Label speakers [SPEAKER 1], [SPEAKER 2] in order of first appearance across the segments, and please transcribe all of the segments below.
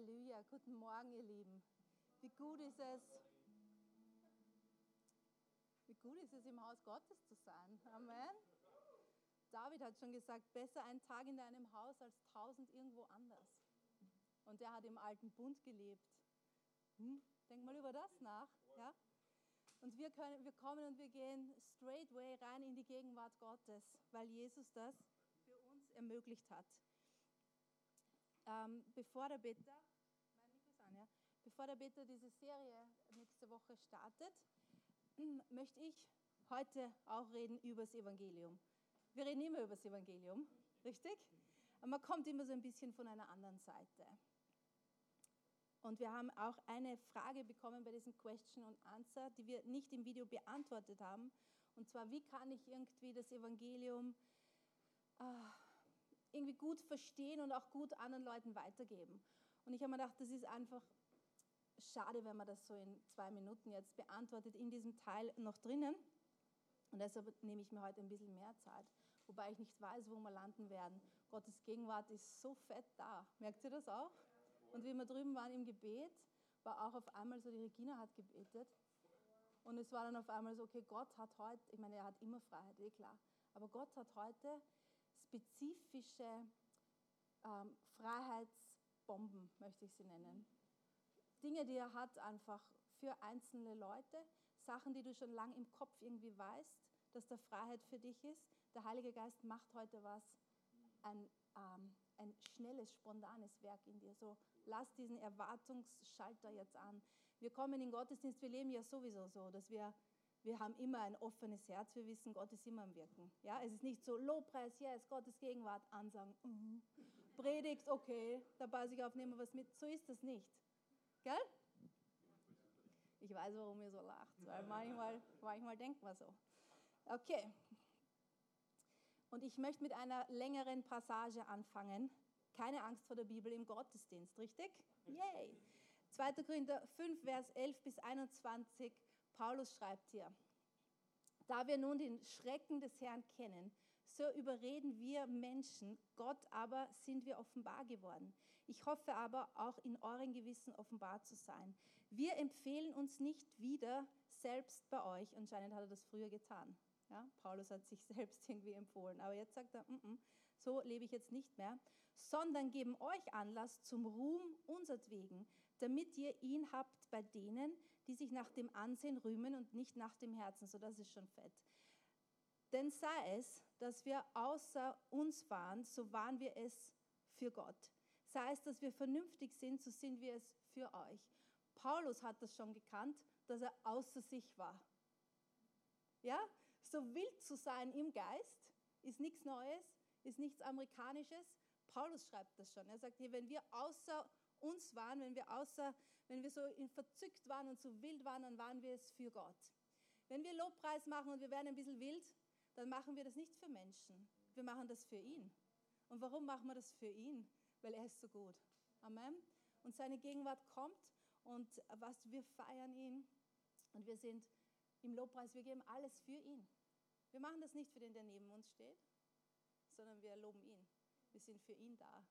[SPEAKER 1] Halleluja. Guten Morgen, ihr Lieben. Wie gut ist es, wie gut ist es, im Haus Gottes zu sein. Amen. David hat schon gesagt, besser ein Tag in deinem Haus als tausend irgendwo anders. Und er hat im alten Bund gelebt. Hm? Denk mal über das nach. Ja? Und wir, können, wir kommen und wir gehen straightway rein in die Gegenwart Gottes, weil Jesus das für uns ermöglicht hat. Ähm, bevor der Peter, mein Mikro ist an, ja? Bevor der Peter diese Serie nächste Woche startet, möchte ich heute auch reden über das Evangelium. Wir reden immer über das Evangelium, richtig? Aber man kommt immer so ein bisschen von einer anderen Seite. Und wir haben auch eine Frage bekommen bei diesem Question und Answer, die wir nicht im Video beantwortet haben. Und zwar, wie kann ich irgendwie das Evangelium äh, irgendwie gut verstehen und auch gut anderen Leuten weitergeben? Und ich habe mir gedacht, das ist einfach schade, wenn man das so in zwei Minuten jetzt beantwortet, in diesem Teil noch drinnen. Und deshalb nehme ich mir heute ein bisschen mehr Zeit, wobei ich nicht weiß, wo wir landen werden. Gottes Gegenwart ist so fett da. Merkt ihr das auch? Und wie wir drüben waren im Gebet, war auch auf einmal so, die Regina hat gebetet. Und es war dann auf einmal so, okay, Gott hat heute, ich meine, er hat immer Freiheit, eh klar. Aber Gott hat heute spezifische ähm, Freiheitsbomben, möchte ich sie nennen. Dinge, die er hat einfach für einzelne Leute, Sachen, die du schon lange im Kopf irgendwie weißt, dass da Freiheit für dich ist. Der Heilige Geist macht heute was, ein, ähm, ein schnelles, spontanes Werk in dir. So, lass diesen Erwartungsschalter jetzt an. Wir kommen in den Gottesdienst, wir leben ja sowieso so, dass wir, wir haben immer ein offenes Herz, wir wissen, Gott ist immer am Wirken. Ja, es ist nicht so Lobpreis, yes, Gottes Gegenwart, ansagen, uh, Predigt, okay, dabei sich aufnehmen, was mit. So ist das nicht. Gell? Ich weiß, warum ihr so lacht, weil manchmal, manchmal denkt man so. Okay. Und ich möchte mit einer längeren Passage anfangen. Keine Angst vor der Bibel im Gottesdienst, richtig? Yay! 2. Korinther 5, Vers 11 bis 21. Paulus schreibt hier, da wir nun den Schrecken des Herrn kennen, so überreden wir Menschen, Gott aber sind wir offenbar geworden. Ich hoffe aber auch in euren Gewissen offenbar zu sein. Wir empfehlen uns nicht wieder selbst bei euch. Anscheinend hat er das früher getan. Ja, Paulus hat sich selbst irgendwie empfohlen. Aber jetzt sagt er, mm -mm, so lebe ich jetzt nicht mehr, sondern geben euch Anlass zum Ruhm unsertwegen, damit ihr ihn habt bei denen, die sich nach dem Ansehen rühmen und nicht nach dem Herzen. So, das ist schon fett. Denn sei es, dass wir außer uns waren, so waren wir es für Gott. Sei es, dass wir vernünftig sind, so sind wir es für euch. Paulus hat das schon gekannt, dass er außer sich war. Ja, so wild zu sein im Geist ist nichts Neues, ist nichts Amerikanisches. Paulus schreibt das schon. Er sagt wenn wir außer uns waren, wenn wir außer, wenn wir so verzückt waren und so wild waren, dann waren wir es für Gott. Wenn wir Lobpreis machen und wir werden ein bisschen wild, dann machen wir das nicht für Menschen. Wir machen das für ihn. Und warum machen wir das für ihn? Weil er ist so gut. Amen. Und seine Gegenwart kommt und was wir feiern ihn und wir sind im Lobpreis, wir geben alles für ihn. Wir machen das nicht für den, der neben uns steht, sondern wir loben ihn. Wir sind für ihn da.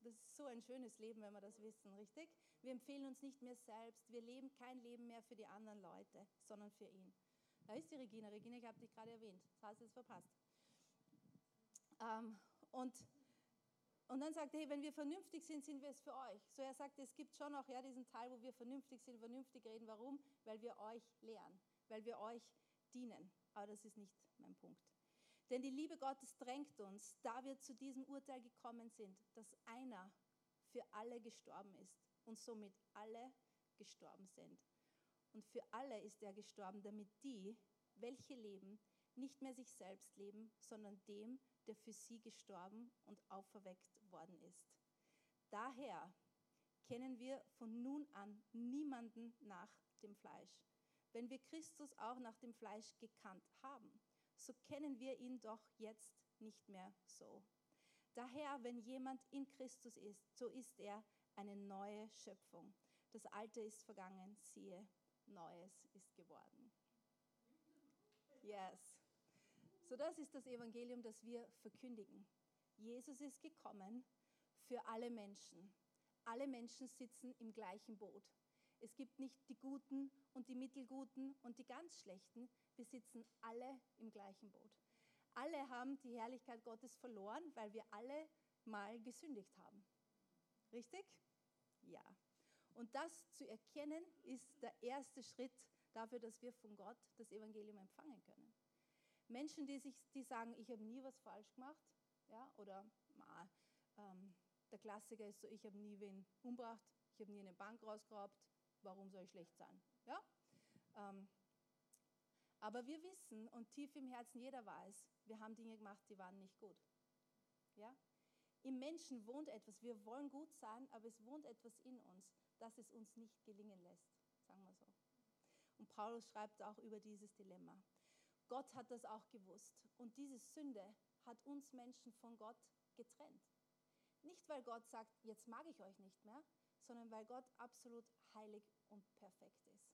[SPEAKER 1] Das ist so ein schönes Leben, wenn wir das wissen, richtig? Wir empfehlen uns nicht mehr selbst. Wir leben kein Leben mehr für die anderen Leute, sondern für ihn. Da ist die Regina. Regina, ich habe dich gerade erwähnt. Das hast du jetzt verpasst. Ähm, und, und dann sagt er, hey, wenn wir vernünftig sind, sind wir es für euch. So er sagt, es gibt schon auch ja, diesen Teil, wo wir vernünftig sind, vernünftig reden. Warum? Weil wir euch lehren weil wir euch dienen. Aber das ist nicht mein Punkt. Denn die Liebe Gottes drängt uns, da wir zu diesem Urteil gekommen sind, dass einer für alle gestorben ist und somit alle gestorben sind. Und für alle ist er gestorben, damit die, welche leben, nicht mehr sich selbst leben, sondern dem, der für sie gestorben und auferweckt worden ist. Daher kennen wir von nun an niemanden nach dem Fleisch. Wenn wir Christus auch nach dem Fleisch gekannt haben, so kennen wir ihn doch jetzt nicht mehr so. Daher, wenn jemand in Christus ist, so ist er eine neue Schöpfung. Das Alte ist vergangen, siehe, Neues ist geworden. Yes. So das ist das Evangelium, das wir verkündigen. Jesus ist gekommen für alle Menschen. alle Menschen sitzen im gleichen Boot. Es gibt nicht die Guten und die Mittelguten und die ganz Schlechten. Wir sitzen alle im gleichen Boot. Alle haben die Herrlichkeit Gottes verloren, weil wir alle mal gesündigt haben. Richtig? Ja. Und das zu erkennen, ist der erste Schritt dafür, dass wir von Gott das Evangelium empfangen können. Menschen, die, sich, die sagen, ich habe nie was falsch gemacht, ja, oder ähm, der Klassiker ist so, ich habe nie wen umgebracht, ich habe nie eine Bank rausgeraubt, warum soll ich schlecht sein? Ja? Ähm, aber wir wissen und tief im Herzen jeder weiß, wir haben Dinge gemacht, die waren nicht gut. Ja? Im Menschen wohnt etwas, wir wollen gut sein, aber es wohnt etwas in uns, das es uns nicht gelingen lässt, sagen wir so. Und Paulus schreibt auch über dieses Dilemma. Gott hat das auch gewusst. Und diese Sünde hat uns Menschen von Gott getrennt. Nicht, weil Gott sagt, jetzt mag ich euch nicht mehr, sondern weil Gott absolut heilig und perfekt ist.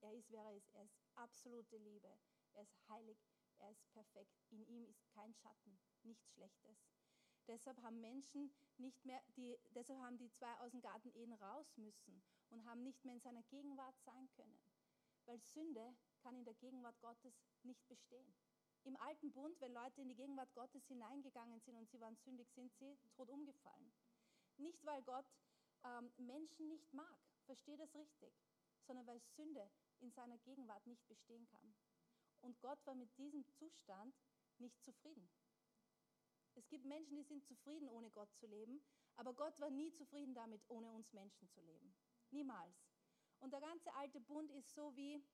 [SPEAKER 1] Er ist, wer er ist. Er ist absolute Liebe. Er ist heilig. Er ist perfekt. In ihm ist kein Schatten, nichts Schlechtes. Deshalb haben Menschen nicht mehr, die, deshalb haben die zwei aus dem Garten Eden raus müssen und haben nicht mehr in seiner Gegenwart sein können. Weil Sünde kann in der Gegenwart Gottes nicht bestehen. Im alten Bund, wenn Leute in die Gegenwart Gottes hineingegangen sind und sie waren sündig, sind sie tot umgefallen. Nicht, weil Gott ähm, Menschen nicht mag, verstehe das richtig, sondern weil Sünde in seiner Gegenwart nicht bestehen kann. Und Gott war mit diesem Zustand nicht zufrieden. Es gibt Menschen, die sind zufrieden, ohne Gott zu leben, aber Gott war nie zufrieden damit, ohne uns Menschen zu leben. Niemals. Und der ganze alte Bund ist so wie,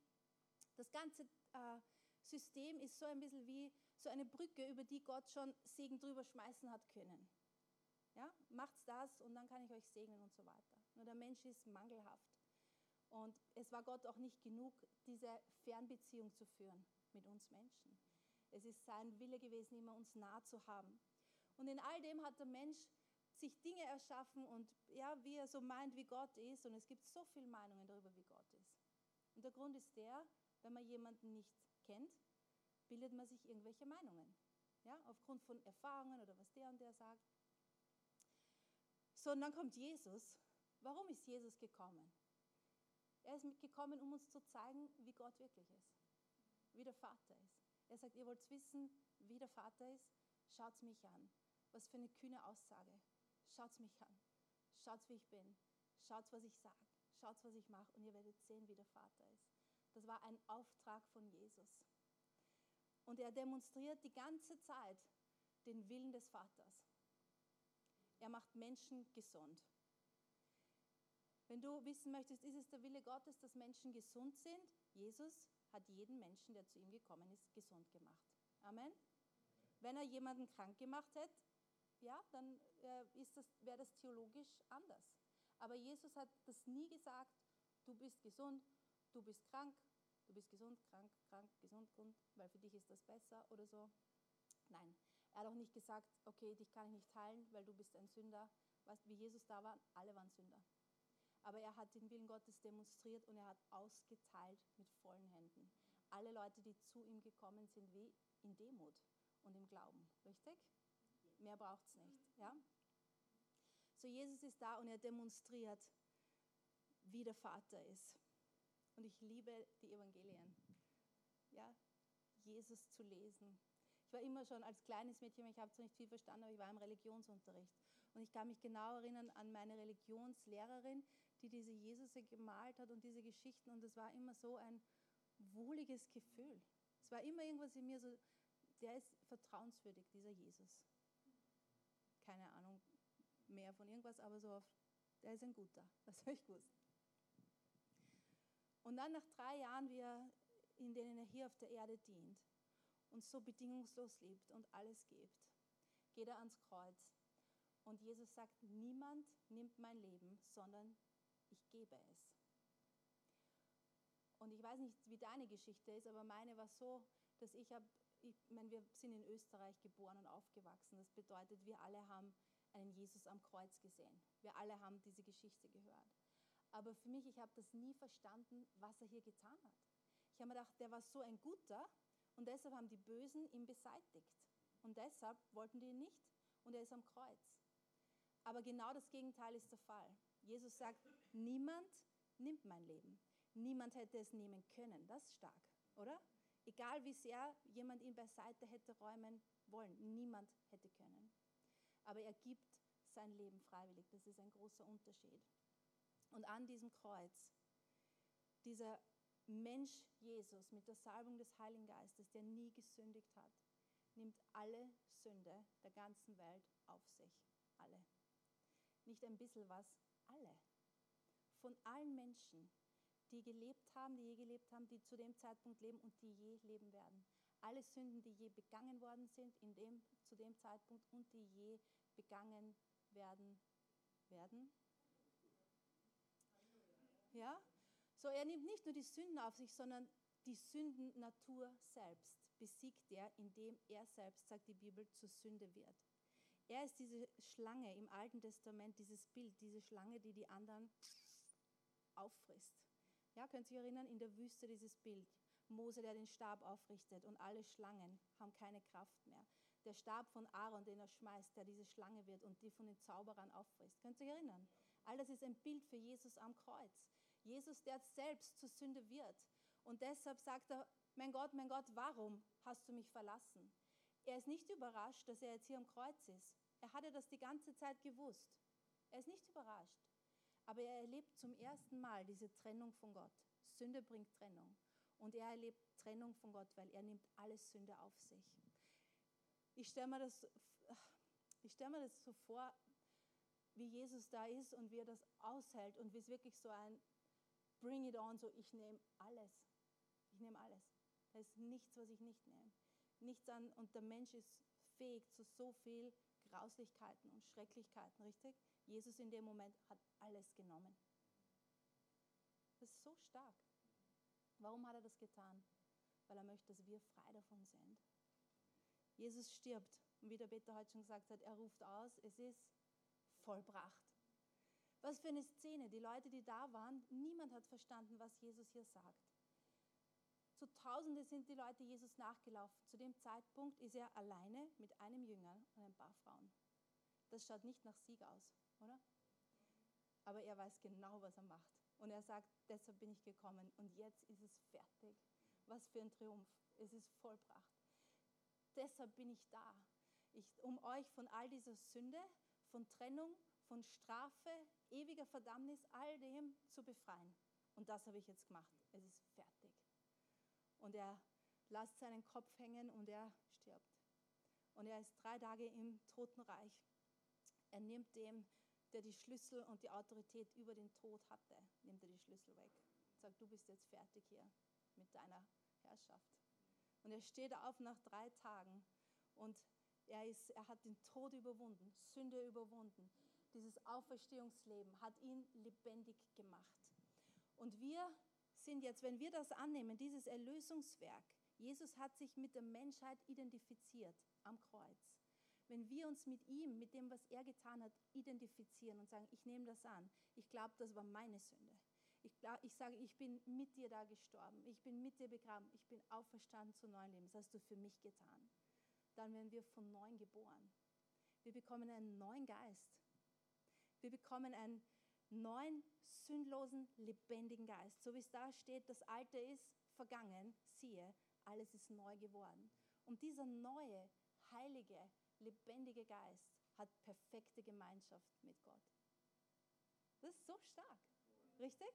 [SPEAKER 1] das ganze äh, System ist so ein bisschen wie so eine Brücke, über die Gott schon Segen drüber schmeißen hat können. Ja, macht's das und dann kann ich euch segnen und so weiter. Nur der Mensch ist mangelhaft. Und es war Gott auch nicht genug, diese Fernbeziehung zu führen mit uns Menschen. Es ist sein Wille gewesen, immer uns nah zu haben. Und in all dem hat der Mensch sich Dinge erschaffen und ja, wie er so meint, wie Gott ist. Und es gibt so viele Meinungen darüber, wie Gott ist. Und der Grund ist der, wenn man jemanden nicht kennt, bildet man sich irgendwelche Meinungen. Ja, aufgrund von Erfahrungen oder was der und der sagt. So, und dann kommt Jesus. Warum ist Jesus gekommen? Er ist mitgekommen, um uns zu zeigen, wie Gott wirklich ist, wie der Vater ist. Er sagt, ihr wollt wissen, wie der Vater ist? Schaut mich an. Was für eine kühne Aussage. Schaut mich an. Schaut, wie ich bin. Schaut, was ich sage. Schaut, was ich mache. Und ihr werdet sehen, wie der Vater ist. Das war ein Auftrag von Jesus. Und er demonstriert die ganze Zeit den Willen des Vaters. Er macht Menschen gesund. Wenn du wissen möchtest, ist es der Wille Gottes, dass Menschen gesund sind? Jesus hat jeden Menschen, der zu ihm gekommen ist, gesund gemacht. Amen. Wenn er jemanden krank gemacht hätte, ja, dann äh, wäre das theologisch anders. Aber Jesus hat das nie gesagt, du bist gesund, du bist krank, du bist gesund, krank, krank, gesund, gesund, weil für dich ist das besser oder so. Nein, er hat auch nicht gesagt, okay, dich kann ich nicht heilen, weil du bist ein Sünder. Weißt, wie Jesus da war, alle waren Sünder. Aber er hat den Willen Gottes demonstriert und er hat ausgeteilt mit vollen Händen. Alle Leute, die zu ihm gekommen sind, wie in Demut und im Glauben. Richtig? Mehr braucht es nicht. Ja? So, Jesus ist da und er demonstriert, wie der Vater ist. Und ich liebe die Evangelien. Ja, Jesus zu lesen. Ich war immer schon als kleines Mädchen, ich habe zwar nicht viel verstanden, aber ich war im Religionsunterricht. Und ich kann mich genau erinnern an meine Religionslehrerin, die diese Jesus gemalt hat und diese Geschichten. Und es war immer so ein wohliges Gefühl. Es war immer irgendwas in mir so, der ist vertrauenswürdig, dieser Jesus. Keine Ahnung mehr von irgendwas, aber so, der ist ein guter, das habe ich gewusst. Und dann nach drei Jahren, wie er, in denen er hier auf der Erde dient und so bedingungslos liebt und alles gibt, geht er ans Kreuz. Und Jesus sagt, niemand nimmt mein Leben, sondern ich gebe es. Und ich weiß nicht, wie deine Geschichte ist, aber meine war so, dass ich habe, ich meine, wir sind in Österreich geboren und aufgewachsen. Das bedeutet, wir alle haben einen Jesus am Kreuz gesehen. Wir alle haben diese Geschichte gehört. Aber für mich, ich habe das nie verstanden, was er hier getan hat. Ich habe mir gedacht, der war so ein guter und deshalb haben die Bösen ihn beseitigt. Und deshalb wollten die ihn nicht und er ist am Kreuz. Aber genau das Gegenteil ist der Fall. Jesus sagt, niemand nimmt mein Leben. Niemand hätte es nehmen können. Das ist stark, oder? Egal wie sehr jemand ihn beiseite hätte räumen wollen, niemand hätte können. Aber er gibt sein Leben freiwillig. Das ist ein großer Unterschied. Und an diesem Kreuz, dieser Mensch Jesus mit der Salbung des Heiligen Geistes, der nie gesündigt hat, nimmt alle Sünde der ganzen Welt auf sich. Alle. Nicht ein bisschen was, alle. Von allen Menschen, die gelebt haben, die je gelebt haben, die zu dem Zeitpunkt leben und die je leben werden. Alle Sünden, die je begangen worden sind in dem, zu dem Zeitpunkt und die je begangen werden werden. Ja? So, er nimmt nicht nur die Sünden auf sich, sondern die Sündennatur selbst besiegt er, indem er selbst, sagt die Bibel, zur Sünde wird. Er ist diese Schlange im Alten Testament, dieses Bild, diese Schlange, die die anderen auffrisst. Ja, könnt ihr euch erinnern, in der Wüste dieses Bild. Mose, der den Stab aufrichtet und alle Schlangen haben keine Kraft mehr. Der Stab von Aaron, den er schmeißt, der diese Schlange wird und die von den Zauberern auffrisst. Könnt ihr euch erinnern? All das ist ein Bild für Jesus am Kreuz. Jesus, der selbst zur Sünde wird. Und deshalb sagt er, mein Gott, mein Gott, warum hast du mich verlassen? Er ist nicht überrascht, dass er jetzt hier am Kreuz ist. Er hatte das die ganze Zeit gewusst. Er ist nicht überrascht. Aber er erlebt zum ersten Mal diese Trennung von Gott. Sünde bringt Trennung. Und er erlebt Trennung von Gott, weil er nimmt alles Sünde auf sich. Ich stelle mir, stell mir das so vor, wie Jesus da ist und wie er das aushält und wie es wirklich so ein Bring it on, so ich nehme alles. Ich nehme alles. Da ist nichts, was ich nicht nehme. Nichts an, und der Mensch ist fähig zu so viel Grauslichkeiten und Schrecklichkeiten, richtig? Jesus in dem Moment hat alles genommen. Das ist so stark. Warum hat er das getan? Weil er möchte, dass wir frei davon sind. Jesus stirbt. Und wie der Peter heute schon gesagt hat, er ruft aus, es ist vollbracht. Was für eine Szene. Die Leute, die da waren, niemand hat verstanden, was Jesus hier sagt. Zu Tausende sind die Leute Jesus nachgelaufen. Zu dem Zeitpunkt ist er alleine mit einem Jünger und ein paar Frauen. Das schaut nicht nach Sieg aus, oder? Aber er weiß genau, was er macht. Und er sagt, deshalb bin ich gekommen und jetzt ist es fertig. Was für ein Triumph. Es ist vollbracht. Deshalb bin ich da, ich, um euch von all dieser Sünde, von Trennung, von Strafe, ewiger Verdammnis, all dem zu befreien. Und das habe ich jetzt gemacht. Es ist fertig. Und er lässt seinen Kopf hängen und er stirbt. Und er ist drei Tage im Totenreich. Er nimmt dem, der die Schlüssel und die Autorität über den Tod hatte, nimmt er die Schlüssel weg. Sagt, du bist jetzt fertig hier mit deiner Herrschaft. Und er steht auf nach drei Tagen und er, ist, er hat den Tod überwunden, Sünde überwunden. Dieses Auferstehungsleben hat ihn lebendig gemacht. Und wir sind jetzt, wenn wir das annehmen, dieses Erlösungswerk, Jesus hat sich mit der Menschheit identifiziert am Kreuz. Wenn wir uns mit ihm, mit dem, was er getan hat, identifizieren und sagen, ich nehme das an, ich glaube, das war meine Sünde. Ich, glaub, ich sage, ich bin mit dir da gestorben, ich bin mit dir begraben, ich bin auferstanden zu neuen Leben. Das hast du für mich getan. Dann werden wir von neuem geboren. Wir bekommen einen neuen Geist. Wir bekommen einen neuen, sündlosen, lebendigen Geist. So wie es da steht, das Alte ist vergangen, siehe, alles ist neu geworden. Und dieser neue, heilige, lebendige Geist hat perfekte Gemeinschaft mit Gott. Das ist so stark. Richtig?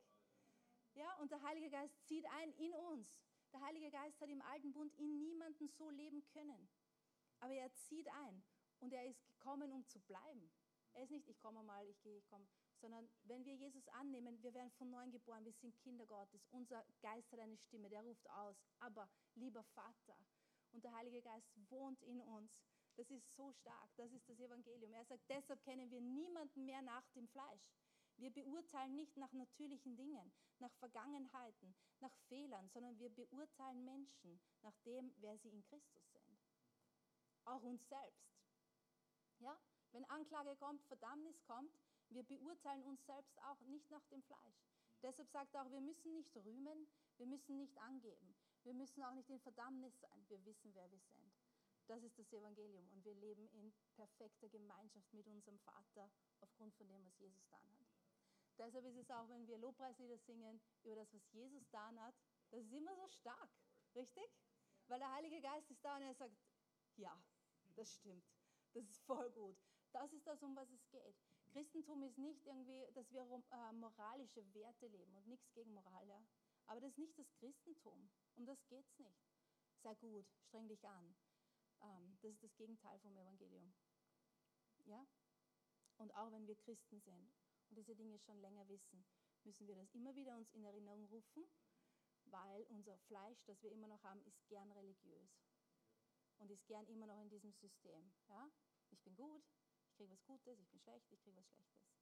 [SPEAKER 1] Ja, und der Heilige Geist zieht ein in uns. Der Heilige Geist hat im alten Bund in niemanden so leben können. Aber er zieht ein und er ist gekommen, um zu bleiben. Er ist nicht, ich komme mal, ich gehe, ich komme, sondern wenn wir Jesus annehmen, wir werden von neuem geboren, wir sind Kinder Gottes. Unser Geist hat eine Stimme, der ruft aus, aber lieber Vater. Und der Heilige Geist wohnt in uns. Das ist so stark, das ist das Evangelium. Er sagt, deshalb kennen wir niemanden mehr nach dem Fleisch. Wir beurteilen nicht nach natürlichen Dingen, nach Vergangenheiten, nach Fehlern, sondern wir beurteilen Menschen nach dem, wer sie in Christus sind. Auch uns selbst. Ja? Wenn Anklage kommt, Verdammnis kommt, wir beurteilen uns selbst auch nicht nach dem Fleisch. Deshalb sagt er auch, wir müssen nicht rühmen, wir müssen nicht angeben, wir müssen auch nicht in Verdammnis sein. Wir wissen, wer wir sind. Das ist das Evangelium und wir leben in perfekter Gemeinschaft mit unserem Vater aufgrund von dem, was Jesus dann hat. Deshalb ist es auch, wenn wir Lobpreislieder singen über das, was Jesus getan hat, das ist immer so stark, richtig? Weil der Heilige Geist ist da und er sagt, ja, das stimmt, das ist voll gut. Das ist das, um was es geht. Christentum ist nicht irgendwie, dass wir äh, moralische Werte leben und nichts gegen Moral, ja. Aber das ist nicht das Christentum. Um das geht es nicht. Sei gut, streng dich an. Ähm, das ist das Gegenteil vom Evangelium. Ja? Und auch wenn wir Christen sind und diese Dinge schon länger wissen, müssen wir das immer wieder uns in Erinnerung rufen, weil unser Fleisch, das wir immer noch haben, ist gern religiös und ist gern immer noch in diesem System. Ja? Ich bin gut, kriege was Gutes, ich bin schlecht, ich kriege was Schlechtes.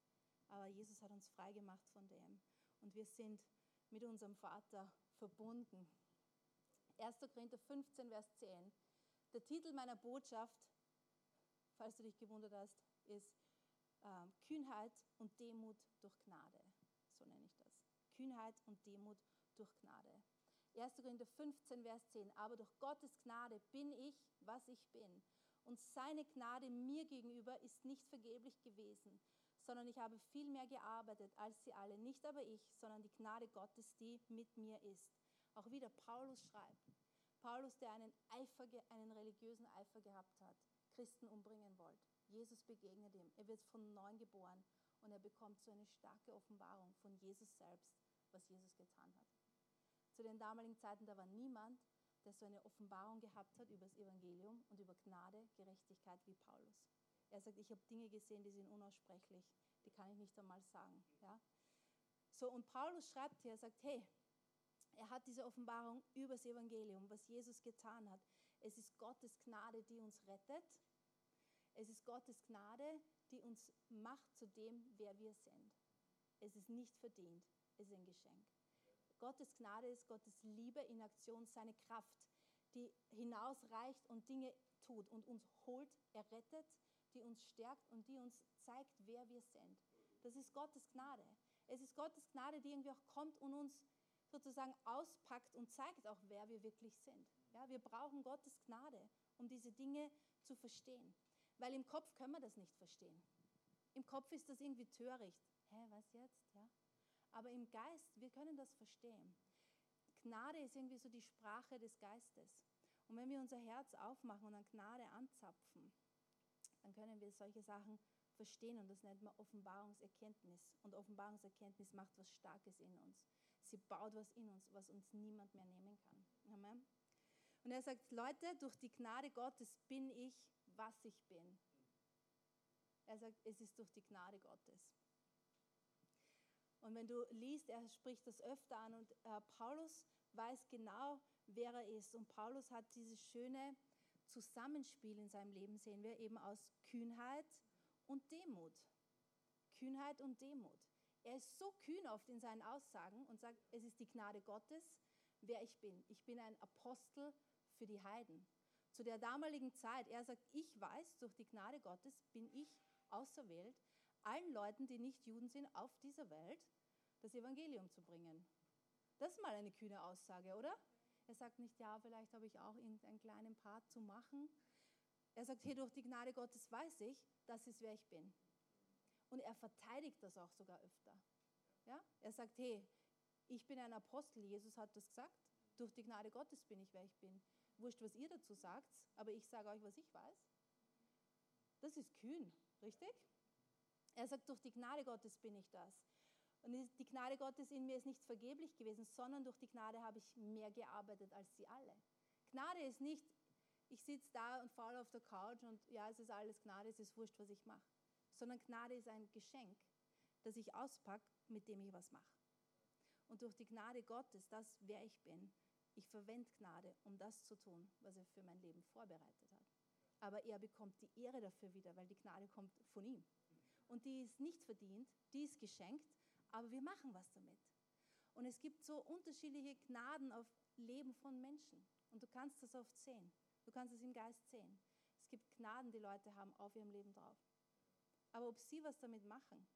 [SPEAKER 1] Aber Jesus hat uns frei gemacht von dem und wir sind mit unserem Vater verbunden. 1. Korinther 15, Vers 10. Der Titel meiner Botschaft, falls du dich gewundert hast, ist äh, Kühnheit und Demut durch Gnade. So nenne ich das. Kühnheit und Demut durch Gnade. 1. Korinther 15, Vers 10. Aber durch Gottes Gnade bin ich, was ich bin. Und seine Gnade mir gegenüber ist nicht vergeblich gewesen, sondern ich habe viel mehr gearbeitet als sie alle. Nicht aber ich, sondern die Gnade Gottes, die mit mir ist. Auch wieder Paulus schreibt. Paulus, der einen, Eifer, einen religiösen Eifer gehabt hat, Christen umbringen wollte. Jesus begegnet ihm. Er wird von neuem geboren und er bekommt so eine starke Offenbarung von Jesus selbst, was Jesus getan hat. Zu den damaligen Zeiten, da war niemand, der so eine Offenbarung gehabt hat über das Evangelium und über Gnade, Gerechtigkeit wie Paulus. Er sagt, ich habe Dinge gesehen, die sind unaussprechlich, die kann ich nicht einmal sagen. Ja? So, und Paulus schreibt hier, er sagt, hey, er hat diese Offenbarung über das Evangelium, was Jesus getan hat. Es ist Gottes Gnade, die uns rettet. Es ist Gottes Gnade, die uns macht zu dem, wer wir sind. Es ist nicht verdient, es ist ein Geschenk. Gottes Gnade ist Gottes Liebe in Aktion, seine Kraft, die hinausreicht und Dinge tut und uns holt, errettet, die uns stärkt und die uns zeigt, wer wir sind. Das ist Gottes Gnade. Es ist Gottes Gnade, die irgendwie auch kommt und uns sozusagen auspackt und zeigt auch, wer wir wirklich sind. Ja, wir brauchen Gottes Gnade, um diese Dinge zu verstehen. Weil im Kopf können wir das nicht verstehen. Im Kopf ist das irgendwie töricht. Hä, was jetzt? Ja? Aber im Geist, wir können das verstehen. Gnade ist irgendwie so die Sprache des Geistes. Und wenn wir unser Herz aufmachen und an Gnade anzapfen, dann können wir solche Sachen verstehen und das nennt man Offenbarungserkenntnis. Und Offenbarungserkenntnis macht was Starkes in uns. Sie baut was in uns, was uns niemand mehr nehmen kann. Amen. Und er sagt, Leute, durch die Gnade Gottes bin ich, was ich bin. Er sagt, es ist durch die Gnade Gottes. Und wenn du liest, er spricht das öfter an und äh, Paulus weiß genau, wer er ist. Und Paulus hat dieses schöne Zusammenspiel in seinem Leben, sehen wir eben aus Kühnheit und Demut. Kühnheit und Demut. Er ist so kühn oft in seinen Aussagen und sagt, es ist die Gnade Gottes, wer ich bin. Ich bin ein Apostel für die Heiden. Zu der damaligen Zeit, er sagt, ich weiß, durch die Gnade Gottes bin ich auserwählt, allen Leuten, die nicht Juden sind, auf dieser Welt das Evangelium zu bringen. Das ist mal eine kühne Aussage, oder? Er sagt nicht, ja, vielleicht habe ich auch irgendeinen kleinen Part zu machen. Er sagt, hier durch die Gnade Gottes weiß ich, das ist wer ich bin. Und er verteidigt das auch sogar öfter. Ja? Er sagt, hey, ich bin ein Apostel, Jesus hat das gesagt, durch die Gnade Gottes bin ich, wer ich bin. Wurscht, was ihr dazu sagt, aber ich sage euch, was ich weiß. Das ist kühn, richtig? Er sagt, durch die Gnade Gottes bin ich das. Und die Gnade Gottes in mir ist nicht vergeblich gewesen, sondern durch die Gnade habe ich mehr gearbeitet als sie alle. Gnade ist nicht, ich sitze da und faul auf der Couch und ja, es ist alles Gnade, es ist wurscht, was ich mache. Sondern Gnade ist ein Geschenk, das ich auspacke, mit dem ich was mache. Und durch die Gnade Gottes, das wer ich bin, ich verwende Gnade, um das zu tun, was er für mein Leben vorbereitet hat. Aber er bekommt die Ehre dafür wieder, weil die Gnade kommt von ihm. Und die ist nicht verdient, die ist geschenkt, aber wir machen was damit. Und es gibt so unterschiedliche Gnaden auf Leben von Menschen. Und du kannst das oft sehen. Du kannst es im Geist sehen. Es gibt Gnaden, die Leute haben auf ihrem Leben drauf. Aber ob sie was damit machen,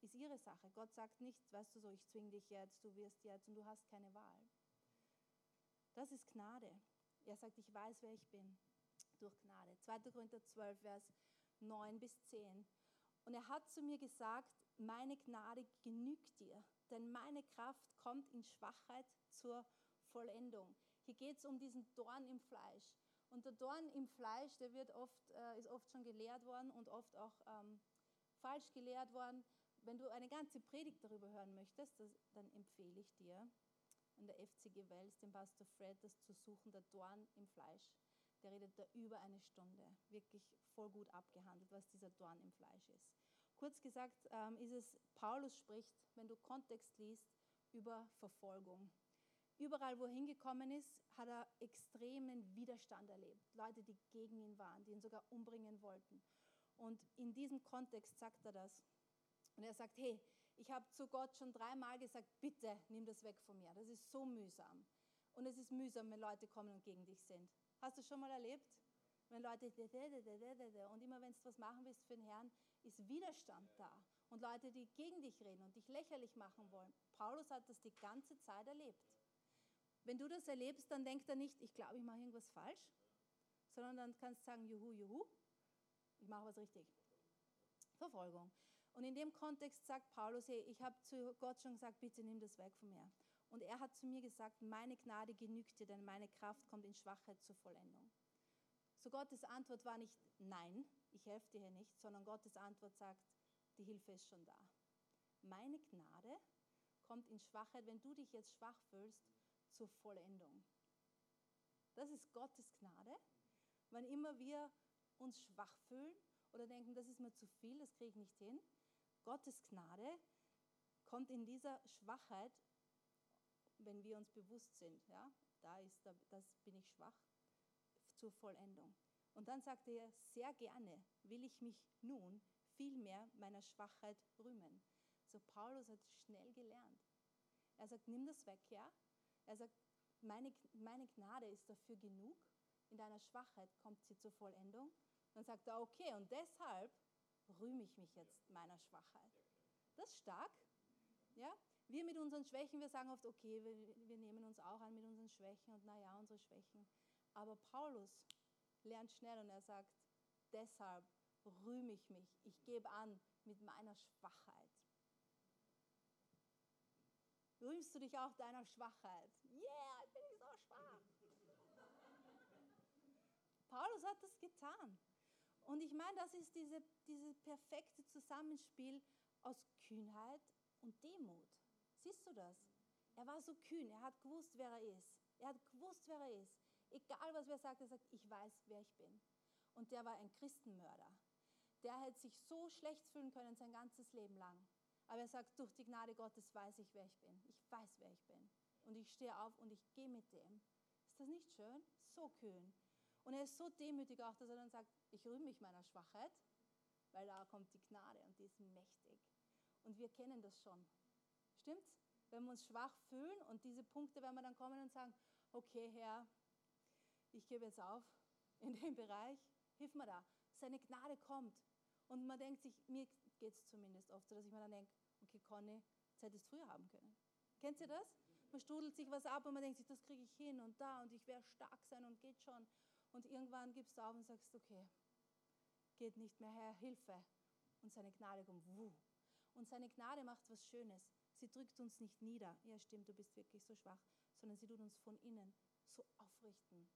[SPEAKER 1] ist ihre Sache. Gott sagt nicht, weißt du so, ich zwinge dich jetzt, du wirst jetzt und du hast keine Wahl. Das ist Gnade. Er sagt, ich weiß, wer ich bin, durch Gnade. 2. Korinther 12, Vers 9 bis 10. Und er hat zu mir gesagt, meine Gnade genügt dir, denn meine Kraft kommt in Schwachheit zur Vollendung. Hier geht es um diesen Dorn im Fleisch. Und der Dorn im Fleisch, der wird oft, äh, ist oft schon gelehrt worden und oft auch ähm, falsch gelehrt worden. Wenn du eine ganze Predigt darüber hören möchtest, das, dann empfehle ich dir, in der FCG Wels, den Pastor Fred, das zu suchen, der Dorn im Fleisch. Der redet da über eine Stunde, wirklich voll gut abgehandelt, was dieser Dorn im Fleisch ist. Kurz gesagt ähm, ist es, Paulus spricht, wenn du Kontext liest, über Verfolgung. Überall, wo er hingekommen ist, hat er extremen Widerstand erlebt. Leute, die gegen ihn waren, die ihn sogar umbringen wollten. Und in diesem Kontext sagt er das. Und er sagt, hey, ich habe zu Gott schon dreimal gesagt, bitte nimm das weg von mir. Das ist so mühsam. Und es ist mühsam, wenn Leute kommen und gegen dich sind. Hast du schon mal erlebt? Wenn Leute, und immer wenn du was machen willst für den Herrn, ist Widerstand da. Und Leute, die gegen dich reden und dich lächerlich machen wollen. Paulus hat das die ganze Zeit erlebt. Wenn du das erlebst, dann denkt er nicht, ich glaube, ich mache irgendwas falsch, sondern dann kannst du sagen, juhu, juhu, ich mache was richtig. Verfolgung. Und in dem Kontext sagt Paulus, hey, ich habe zu Gott schon gesagt, bitte nimm das weg von mir. Und er hat zu mir gesagt, meine Gnade genügt dir, denn meine Kraft kommt in Schwachheit zur Vollendung. So Gottes Antwort war nicht nein, ich helfe dir hier nicht, sondern Gottes Antwort sagt, die Hilfe ist schon da. Meine Gnade kommt in Schwachheit, wenn du dich jetzt schwach fühlst, zur Vollendung. Das ist Gottes Gnade. Wann immer wir uns schwach fühlen oder denken, das ist mir zu viel, das kriege ich nicht hin, Gottes Gnade kommt in dieser Schwachheit, wenn wir uns bewusst sind, ja, da ist, das bin ich schwach, zur Vollendung. Und dann sagt er, sehr gerne will ich mich nun vielmehr meiner Schwachheit rühmen. So Paulus hat schnell gelernt. Er sagt, nimm das weg, ja, er sagt, meine, meine Gnade ist dafür genug. In deiner Schwachheit kommt sie zur Vollendung. Dann sagt er, okay, und deshalb rühme ich mich jetzt meiner Schwachheit. Das ist stark. Ja? Wir mit unseren Schwächen, wir sagen oft, okay, wir, wir nehmen uns auch an mit unseren Schwächen und naja, unsere Schwächen. Aber Paulus lernt schnell und er sagt, deshalb rühme ich mich. Ich gebe an mit meiner Schwachheit. Rühmst du dich auch deiner Schwachheit? Yeah, ich bin so schwach. Paulus hat das getan. Und ich meine, das ist diese, dieses perfekte Zusammenspiel aus Kühnheit und Demut. Siehst du das? Er war so kühn, er hat gewusst, wer er ist. Er hat gewusst, wer er ist. Egal, was wer sagt, er sagt, ich weiß, wer ich bin. Und der war ein Christenmörder. Der hätte sich so schlecht fühlen können sein ganzes Leben lang. Aber er sagt, durch die Gnade Gottes weiß ich, wer ich bin. Ich weiß, wer ich bin. Und ich stehe auf und ich gehe mit dem. Ist das nicht schön? So kühn. Und er ist so demütig auch, dass er dann sagt, ich rühme mich meiner Schwachheit, weil da kommt die Gnade und die ist mächtig. Und wir kennen das schon. Stimmt's? Wenn wir uns schwach fühlen und diese Punkte werden wir dann kommen und sagen, okay Herr, ich gebe jetzt auf in dem Bereich, hilf mir da. Seine Gnade kommt. Und man denkt sich, mir geht es zumindest oft so, dass ich mir dann denke, okay, Conny, das hätte ich früher haben können. Kennt ihr das? Man strudelt sich was ab und man denkt sich, das kriege ich hin und da und ich werde stark sein und geht schon. Und irgendwann gibst du auf und sagst, okay, geht nicht mehr, Herr, Hilfe. Und seine Gnade kommt, wuh. Und seine Gnade macht was Schönes. Sie drückt uns nicht nieder. Ja, stimmt, du bist wirklich so schwach, sondern sie tut uns von innen so aufrichten.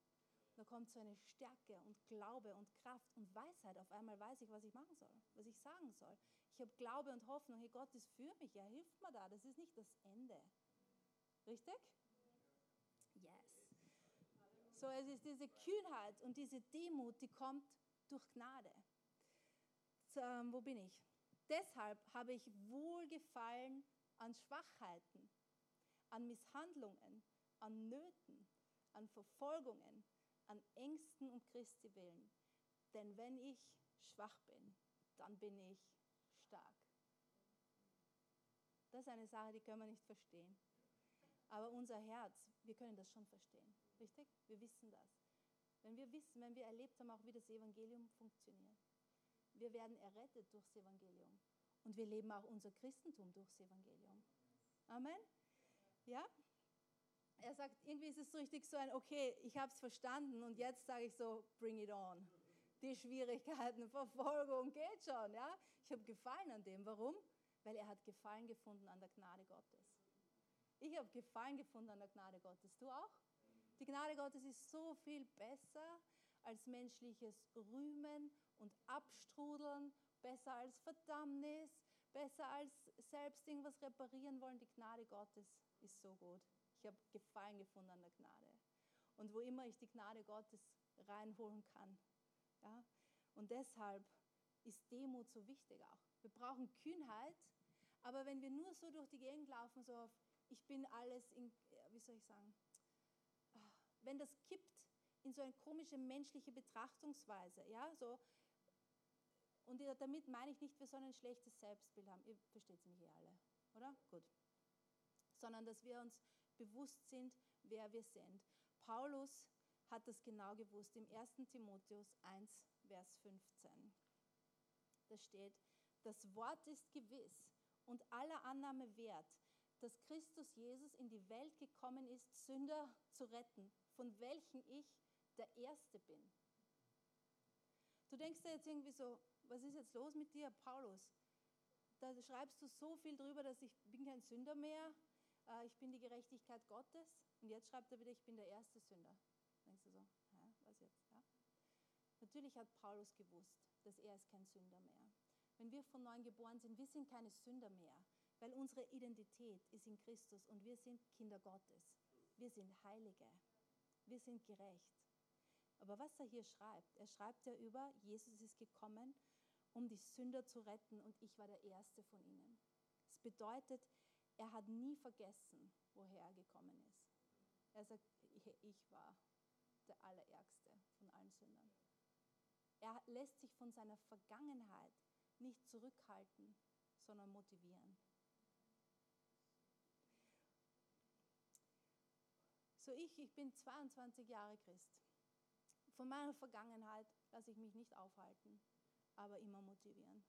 [SPEAKER 1] Da kommt so eine Stärke und Glaube und Kraft und Weisheit. Auf einmal weiß ich, was ich machen soll, was ich sagen soll. Ich habe Glaube und Hoffnung. Hey, Gott ist für mich. Er hilft mir da. Das ist nicht das Ende. Richtig? Yes. So, es ist diese Kühnheit und diese Demut, die kommt durch Gnade. So, ähm, wo bin ich? Deshalb habe ich Wohlgefallen an Schwachheiten, an Misshandlungen, an Nöten, an Verfolgungen, an Ängsten um Christi willen. Denn wenn ich schwach bin, dann bin ich stark. Das ist eine Sache, die können wir nicht verstehen. Aber unser Herz, wir können das schon verstehen. Richtig? Wir wissen das. Wenn wir wissen, wenn wir erlebt haben, auch wie das Evangelium funktioniert. Wir werden errettet durchs Evangelium. Und wir leben auch unser Christentum durchs Evangelium. Amen? Ja? er sagt, irgendwie ist es so richtig so ein, okay, ich habe es verstanden und jetzt sage ich so, bring it on. Die Schwierigkeiten, Verfolgung, geht schon, ja. Ich habe Gefallen an dem. Warum? weil er hat Gefallen gefunden an der Gnade Gottes. Ich habe Gefallen gefunden an der Gnade Gottes. Du auch? Die Gnade Gottes ist so viel besser als menschliches Rühmen und Abstrudeln, besser als Verdammnis, besser als selbst irgendwas reparieren wollen. Die Gnade Gottes ist so gut. Ich habe Gefallen gefunden an der Gnade. Und wo immer ich die Gnade Gottes reinholen kann. Ja? Und deshalb ist Demut so wichtig auch. Wir brauchen Kühnheit, aber wenn wir nur so durch die Gegend laufen, so auf, ich bin alles, in, wie soll ich sagen, ah, wenn das kippt in so eine komische menschliche Betrachtungsweise, ja, so, und damit meine ich nicht, wir sollen ein schlechtes Selbstbild haben, ihr versteht mich eh alle, oder? Gut. Sondern, dass wir uns bewusst sind, wer wir sind. Paulus hat das genau gewusst im 1. Timotheus 1, Vers 15. Da steht, das Wort ist gewiss und aller Annahme wert, dass Christus Jesus in die Welt gekommen ist, Sünder zu retten, von welchen ich der Erste bin. Du denkst da jetzt irgendwie so, was ist jetzt los mit dir, Paulus? Da schreibst du so viel drüber, dass ich bin kein Sünder mehr, äh, ich bin die Gerechtigkeit Gottes. Und jetzt schreibt er wieder, ich bin der erste Sünder. Denkst du so, hä, was jetzt? Ja? Natürlich hat Paulus gewusst, dass er ist kein Sünder mehr. Wenn wir von neuem geboren sind, wir sind keine Sünder mehr, weil unsere Identität ist in Christus und wir sind Kinder Gottes. Wir sind Heilige. Wir sind gerecht. Aber was er hier schreibt, er schreibt ja über, Jesus ist gekommen, um die Sünder zu retten und ich war der Erste von ihnen. Das bedeutet, er hat nie vergessen, woher er gekommen ist. Er sagt, ich war der Allerärgste von allen Sündern. Er lässt sich von seiner Vergangenheit nicht zurückhalten, sondern motivieren. So ich, ich bin 22 Jahre Christ. Von meiner Vergangenheit lasse ich mich nicht aufhalten, aber immer motivieren.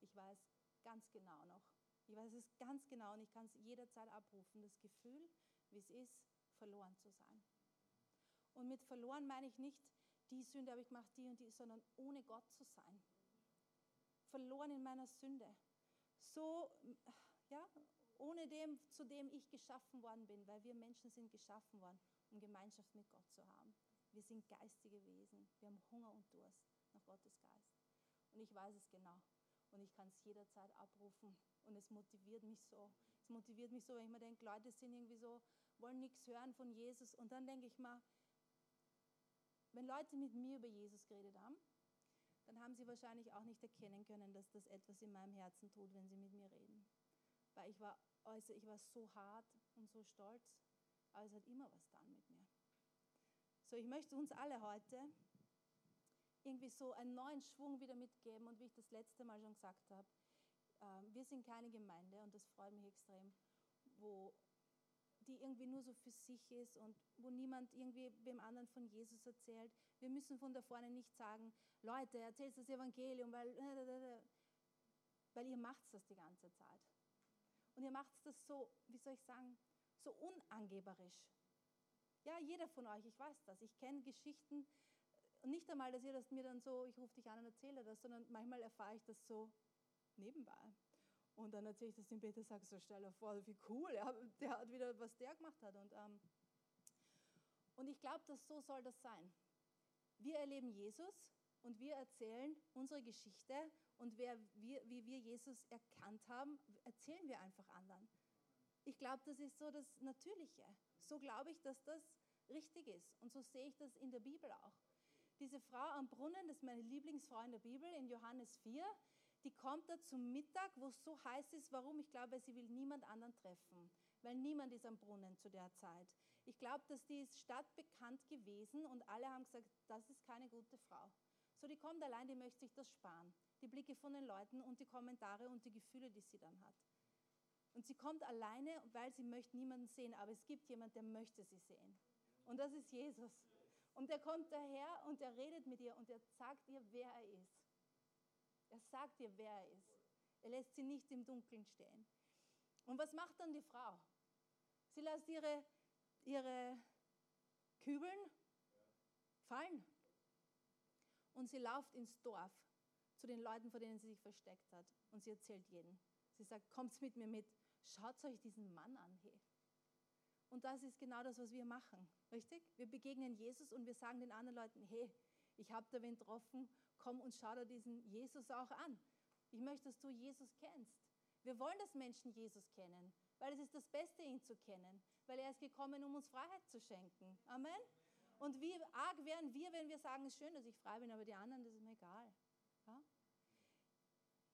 [SPEAKER 1] Ich weiß ganz genau noch, ich weiß es ganz genau und ich kann es jederzeit abrufen, das Gefühl, wie es ist, verloren zu sein. Und mit verloren meine ich nicht, die Sünde habe ich gemacht, die und die, sondern ohne Gott zu sein. Verloren in meiner Sünde. So, ja, ohne dem, zu dem ich geschaffen worden bin, weil wir Menschen sind geschaffen worden, um Gemeinschaft mit Gott zu haben. Wir sind geistige Wesen. Wir haben Hunger und Durst nach Gottes Geist. Und ich weiß es genau. Und ich kann es jederzeit abrufen. Und es motiviert mich so. Es motiviert mich so, wenn ich mir denke, Leute sind irgendwie so, wollen nichts hören von Jesus. Und dann denke ich mal, wenn Leute mit mir über Jesus geredet haben, dann haben sie wahrscheinlich auch nicht erkennen können, dass das etwas in meinem Herzen tut, wenn sie mit mir reden. Weil ich war, also ich war so hart und so stolz, aber es hat immer was. So, ich möchte uns alle heute irgendwie so einen neuen Schwung wieder mitgeben und wie ich das letzte Mal schon gesagt habe, ähm, wir sind keine Gemeinde und das freut mich extrem, wo die irgendwie nur so für sich ist und wo niemand irgendwie dem anderen von Jesus erzählt. Wir müssen von da vorne nicht sagen, Leute, erzählt das Evangelium, weil, weil ihr macht das die ganze Zeit. Und ihr macht das so, wie soll ich sagen, so unangeberisch. Ja, jeder von euch, ich weiß das. Ich kenne Geschichten, nicht einmal, dass ihr das mir dann so, ich rufe dich an und erzähle das, sondern manchmal erfahre ich das so nebenbei. Und dann erzähle ich das dem Peter, sage so, stell dir vor, wie cool, ja, der hat wieder, was der gemacht hat. Und, ähm, und ich glaube, dass so soll das sein. Wir erleben Jesus und wir erzählen unsere Geschichte und wer wir, wie wir Jesus erkannt haben, erzählen wir einfach anderen. Ich glaube, das ist so das Natürliche. So glaube ich, dass das richtig ist. Und so sehe ich das in der Bibel auch. Diese Frau am Brunnen, das ist meine Lieblingsfrau in der Bibel, in Johannes 4, die kommt da zum Mittag, wo es so heiß ist. Warum? Ich glaube, sie will niemand anderen treffen, weil niemand ist am Brunnen zu der Zeit. Ich glaube, dass die ist stadtbekannt gewesen und alle haben gesagt, das ist keine gute Frau. So, die kommt allein, die möchte sich das sparen. Die Blicke von den Leuten und die Kommentare und die Gefühle, die sie dann hat. Und sie kommt alleine, weil sie möchte niemanden sehen, aber es gibt jemanden, der möchte sie sehen. Und das ist Jesus. Und der kommt daher und er redet mit ihr und er sagt ihr, wer er ist. Er sagt ihr, wer er ist. Er lässt sie nicht im Dunkeln stehen. Und was macht dann die Frau? Sie lässt ihre, ihre Kübeln fallen. Und sie läuft ins Dorf zu den Leuten, vor denen sie sich versteckt hat. Und sie erzählt jeden. Sie sagt, kommt mit mir mit, schaut euch diesen Mann an. Hey. Und das ist genau das, was wir machen, richtig? Wir begegnen Jesus und wir sagen den anderen Leuten, hey, ich habe da wen getroffen, komm und schau dir diesen Jesus auch an. Ich möchte, dass du Jesus kennst. Wir wollen, dass Menschen Jesus kennen, weil es ist das Beste, ihn zu kennen, weil er ist gekommen, um uns Freiheit zu schenken. Amen. Und wie arg wären wir, wenn wir sagen, es ist schön, dass ich frei bin, aber die anderen, das ist mir egal.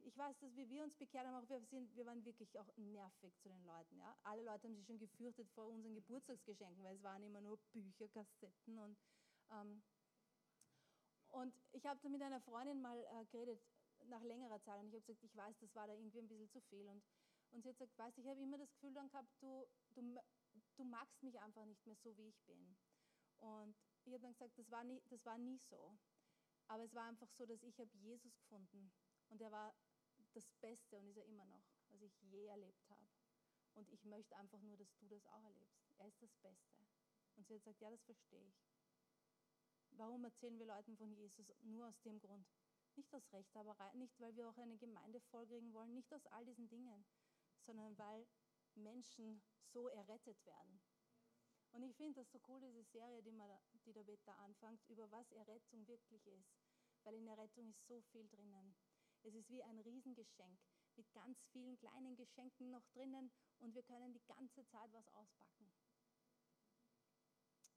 [SPEAKER 1] Ich weiß, dass wir, wir uns bekehrt haben, auch wir, sind, wir waren wirklich auch nervig zu den Leuten. Ja? Alle Leute haben sich schon gefürchtet vor unseren Geburtstagsgeschenken, weil es waren immer nur Bücher, Kassetten und ähm, und ich habe da mit einer Freundin mal äh, geredet, nach längerer Zeit, und ich habe gesagt, ich weiß, das war da irgendwie ein bisschen zu viel. Und, und sie hat gesagt, weißt du, ich habe immer das Gefühl dann gehabt, du, du, du magst mich einfach nicht mehr so, wie ich bin. Und ich habe dann gesagt, das war, nie, das war nie so. Aber es war einfach so, dass ich habe Jesus gefunden. Und er war das Beste und ist er immer noch, was ich je erlebt habe. Und ich möchte einfach nur, dass du das auch erlebst. Er ist das Beste. Und sie hat gesagt, ja, das verstehe ich. Warum erzählen wir Leuten von Jesus? Nur aus dem Grund. Nicht aus Rechthaberei, nicht weil wir auch eine Gemeinde vollkriegen wollen, nicht aus all diesen Dingen, sondern weil Menschen so errettet werden. Und ich finde das so cool, diese Serie, die, man, die der Beta anfängt, über was Errettung wirklich ist. Weil in Errettung ist so viel drinnen. Es ist wie ein Riesengeschenk mit ganz vielen kleinen Geschenken noch drinnen und wir können die ganze Zeit was auspacken.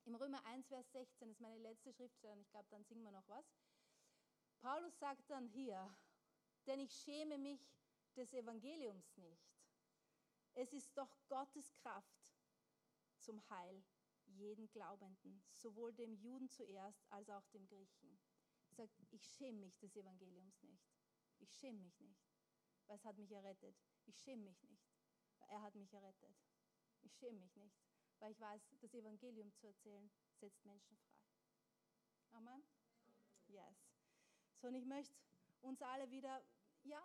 [SPEAKER 1] Im Römer 1, Vers 16 ist meine letzte Schriftstelle und ich glaube, dann singen wir noch was. Paulus sagt dann hier, denn ich schäme mich des Evangeliums nicht. Es ist doch Gottes Kraft zum Heil jeden Glaubenden, sowohl dem Juden zuerst als auch dem Griechen. Er sagt, ich schäme mich des Evangeliums nicht. Ich schäme mich nicht, weil es hat mich errettet. Ich schäme mich nicht, weil er hat mich errettet. Ich schäme mich nicht, weil ich weiß, das Evangelium zu erzählen setzt Menschen frei. Amen? Yes. So, und ich möchte uns alle wieder ja,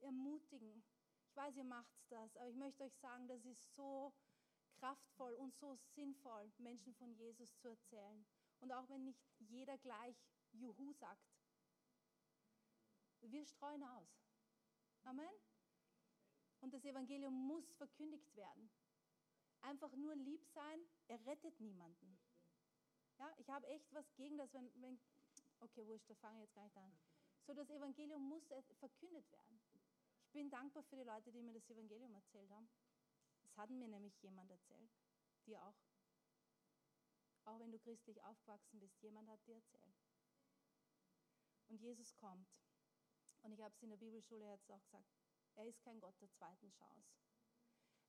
[SPEAKER 1] ermutigen. Ich weiß, ihr macht das, aber ich möchte euch sagen, das ist so kraftvoll und so sinnvoll, Menschen von Jesus zu erzählen. Und auch wenn nicht jeder gleich Juhu sagt, wir streuen aus. Amen. Und das Evangelium muss verkündigt werden einfach nur lieb sein, er rettet niemanden. Ja, ich habe echt was gegen das, wenn, wenn okay, wurscht, da fange ich jetzt gar nicht an. So, das Evangelium muss verkündet werden. Ich bin dankbar für die Leute, die mir das Evangelium erzählt haben. Es hat mir nämlich jemand erzählt, dir auch. Auch wenn du christlich aufgewachsen bist, jemand hat dir erzählt. Und Jesus kommt. Und ich habe es in der Bibelschule jetzt auch gesagt, er ist kein Gott der zweiten Chance.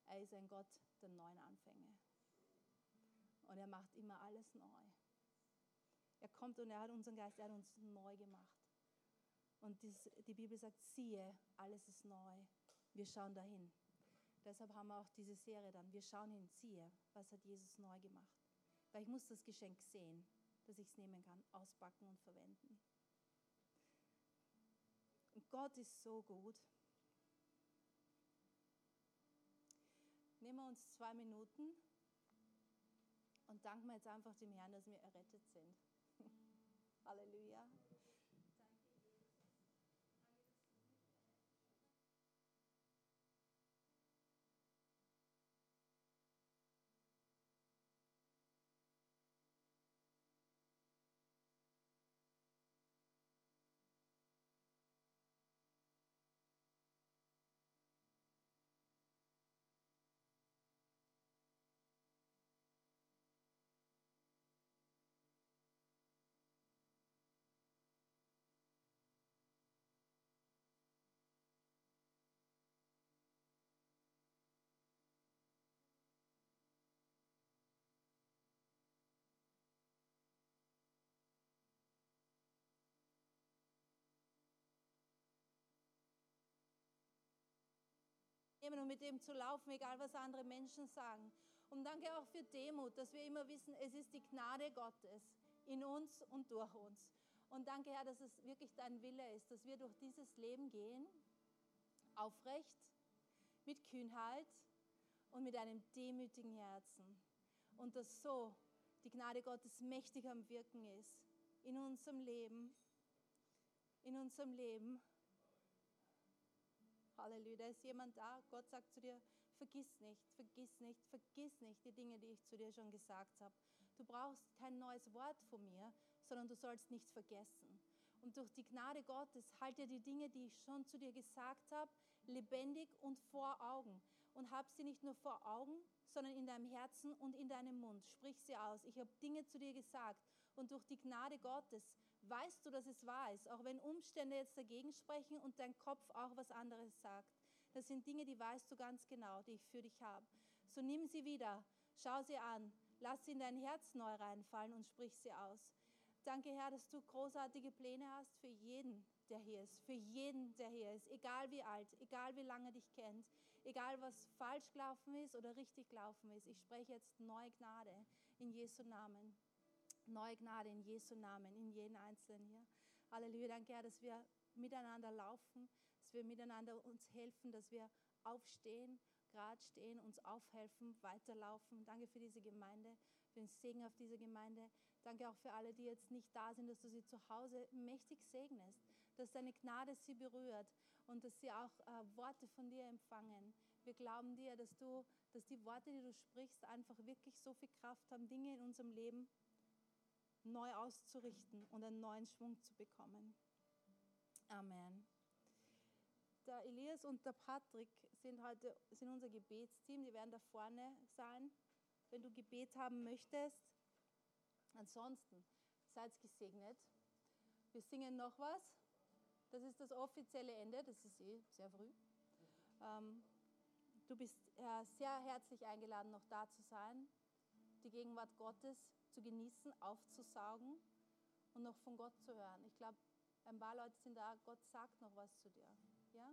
[SPEAKER 1] Er ist ein Gott der neuen Anfänge. Und er macht immer alles neu. Er kommt und er hat unseren Geist, er hat uns neu gemacht. Und dies, die Bibel sagt, siehe, alles ist neu. Wir schauen dahin. Deshalb haben wir auch diese Serie dann. Wir schauen hin, siehe, was hat Jesus neu gemacht. Weil ich muss das Geschenk sehen, dass ich es nehmen kann, auspacken und verwenden. Und Gott ist so gut. Nehmen wir uns zwei Minuten und danken wir jetzt einfach dem Herrn, dass wir errettet sind. Halleluja. Nehmen und mit dem zu laufen, egal was andere Menschen sagen. Und danke auch für Demut, dass wir immer wissen, es ist die Gnade Gottes in uns und durch uns. Und danke, Herr, dass es wirklich dein Wille ist, dass wir durch dieses Leben gehen, aufrecht, mit Kühnheit und mit einem demütigen Herzen. Und dass so die Gnade Gottes mächtig am Wirken ist in unserem Leben, in unserem Leben Halleluja. Da ist jemand da. Gott sagt zu dir, vergiss nicht, vergiss nicht, vergiss nicht die Dinge, die ich zu dir schon gesagt habe. Du brauchst kein neues Wort von mir, sondern du sollst nichts vergessen. Und durch die Gnade Gottes halt dir die Dinge, die ich schon zu dir gesagt habe, lebendig und vor Augen. Und hab sie nicht nur vor Augen, sondern in deinem Herzen und in deinem Mund. Sprich sie aus. Ich habe Dinge zu dir gesagt. Und durch die Gnade Gottes weißt du, dass es wahr ist, auch wenn Umstände jetzt dagegen sprechen und dein Kopf auch was anderes sagt. Das sind Dinge, die weißt du ganz genau, die ich für dich habe. So nimm sie wieder, schau sie an, lass sie in dein Herz neu reinfallen und sprich sie aus. Danke, Herr, dass du großartige Pläne hast für jeden, der hier ist, für jeden, der hier ist, egal wie alt, egal wie lange dich kennt, egal was falsch gelaufen ist oder richtig gelaufen ist. Ich spreche jetzt neue Gnade in Jesu Namen. Neue Gnade in Jesu Namen, in jeden Einzelnen hier. Halleluja, danke, Herr, dass wir miteinander laufen, dass wir miteinander uns helfen, dass wir aufstehen, gerade stehen, uns aufhelfen, weiterlaufen. Danke für diese Gemeinde, für den Segen auf diese Gemeinde. Danke auch für alle, die jetzt nicht da sind, dass du sie zu Hause mächtig segnest, dass deine Gnade sie berührt und dass sie auch äh, Worte von dir empfangen. Wir glauben dir, dass du, dass die Worte, die du sprichst, einfach wirklich so viel Kraft haben, Dinge in unserem Leben neu auszurichten und einen neuen Schwung zu bekommen. Amen. Der Elias und der Patrick sind heute sind unser Gebetsteam. Die werden da vorne sein, wenn du Gebet haben möchtest. Ansonsten seid gesegnet. Wir singen noch was. Das ist das offizielle Ende. Das ist eh sehr früh. Ähm, du bist äh, sehr herzlich eingeladen, noch da zu sein, die Gegenwart Gottes zu genießen, aufzusaugen und noch von Gott zu hören. Ich glaube, ein paar Leute sind da, Gott sagt noch was zu dir. Ja?